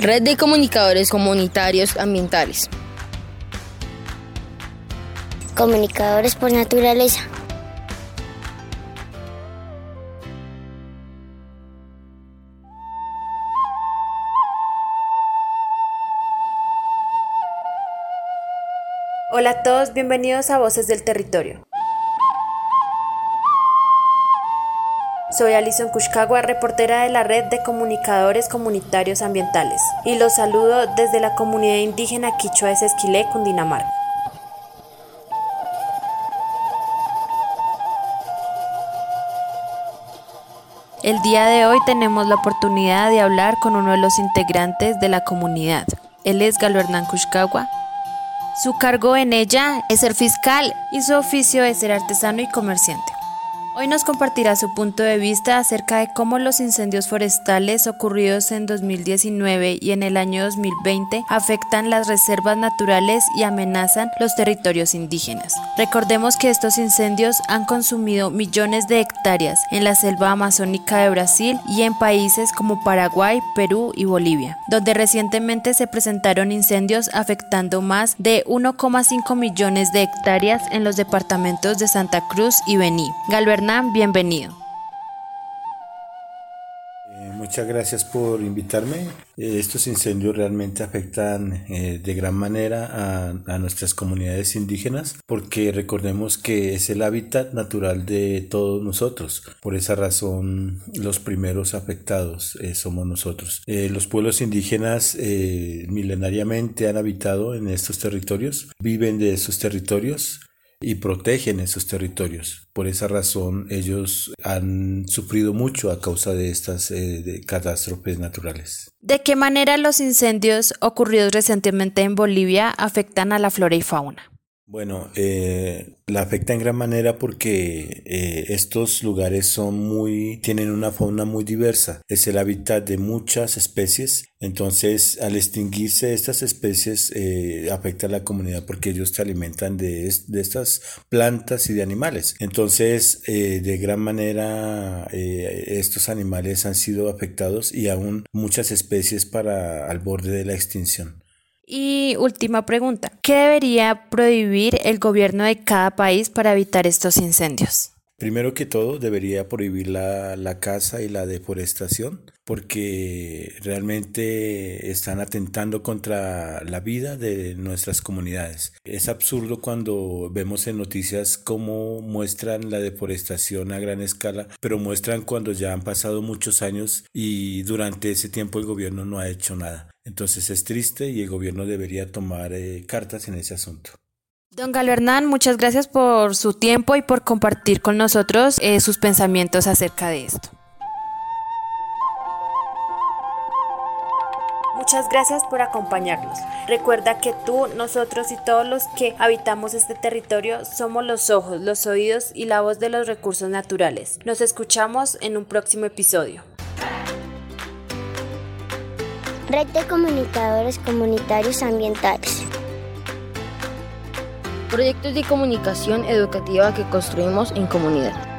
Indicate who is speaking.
Speaker 1: Red de Comunicadores Comunitarios Ambientales.
Speaker 2: Comunicadores por naturaleza.
Speaker 3: Hola a todos, bienvenidos a Voces del Territorio. Soy Alison Kushkawa, reportera de la Red de Comunicadores Comunitarios Ambientales, y los saludo desde la comunidad indígena Quichua de Sesquilé, Cundinamarca. El día de hoy tenemos la oportunidad de hablar con uno de los integrantes de la comunidad. Él es Galo Hernán Kushkawa. Su cargo en ella es ser fiscal y su oficio es ser artesano y comerciante. Hoy nos compartirá su punto de vista acerca de cómo los incendios forestales ocurridos en 2019 y en el año 2020 afectan las reservas naturales y amenazan los territorios indígenas. Recordemos que estos incendios han consumido millones de hectáreas en la selva amazónica de Brasil y en países como Paraguay, Perú y Bolivia, donde recientemente se presentaron incendios afectando más de 1,5 millones de hectáreas en los departamentos de Santa Cruz y Bení bienvenido.
Speaker 4: Eh, muchas gracias por invitarme. Eh, estos incendios realmente afectan eh, de gran manera a, nuestras comunidades indígenas porque recordemos que es el hábitat natural de todos nosotros. Por esa razón los primeros afectados somos nosotros. los pueblos indígenas milenariamente han habitado en estos territorios, viven de esos territorios y protegen esos territorios. Por esa razón ellos han sufrido mucho a causa de estas eh, catástrofes naturales.
Speaker 3: ¿De qué manera los incendios ocurridos recientemente en Bolivia afectan a la flora y fauna?
Speaker 4: Bueno, eh, la afecta en gran manera porque eh, estos lugares son muy, tienen una fauna muy diversa. Es el hábitat de muchas especies. Entonces, al extinguirse estas especies, eh, afecta a la comunidad porque ellos se alimentan de, de estas plantas y de animales. Entonces, de gran manera, estos animales han sido afectados y aún muchas especies para al borde de la extinción.
Speaker 3: Y última pregunta, ¿qué debería prohibir el gobierno de cada país para evitar estos incendios?
Speaker 4: Primero que todo, debería prohibir la, la caza y la deforestación porque realmente están atentando contra la vida de nuestras comunidades. Es absurdo cuando vemos en noticias cómo muestran la deforestación a gran escala, pero muestran cuando ya han pasado muchos años y durante ese tiempo el gobierno no ha hecho nada. Entonces es triste y el gobierno debería tomar eh, cartas en ese asunto.
Speaker 3: Don Galo Hernán, muchas gracias por su tiempo y por compartir con nosotros eh, sus pensamientos acerca de esto. Muchas gracias por acompañarnos. Recuerda que tú, nosotros y todos los que habitamos este territorio somos los ojos, los oídos y la voz de los recursos naturales. Nos escuchamos en un próximo episodio.
Speaker 2: Red de Comunicadores Comunitarios Ambientales.
Speaker 1: Proyectos de comunicación educativa que construimos en comunidad.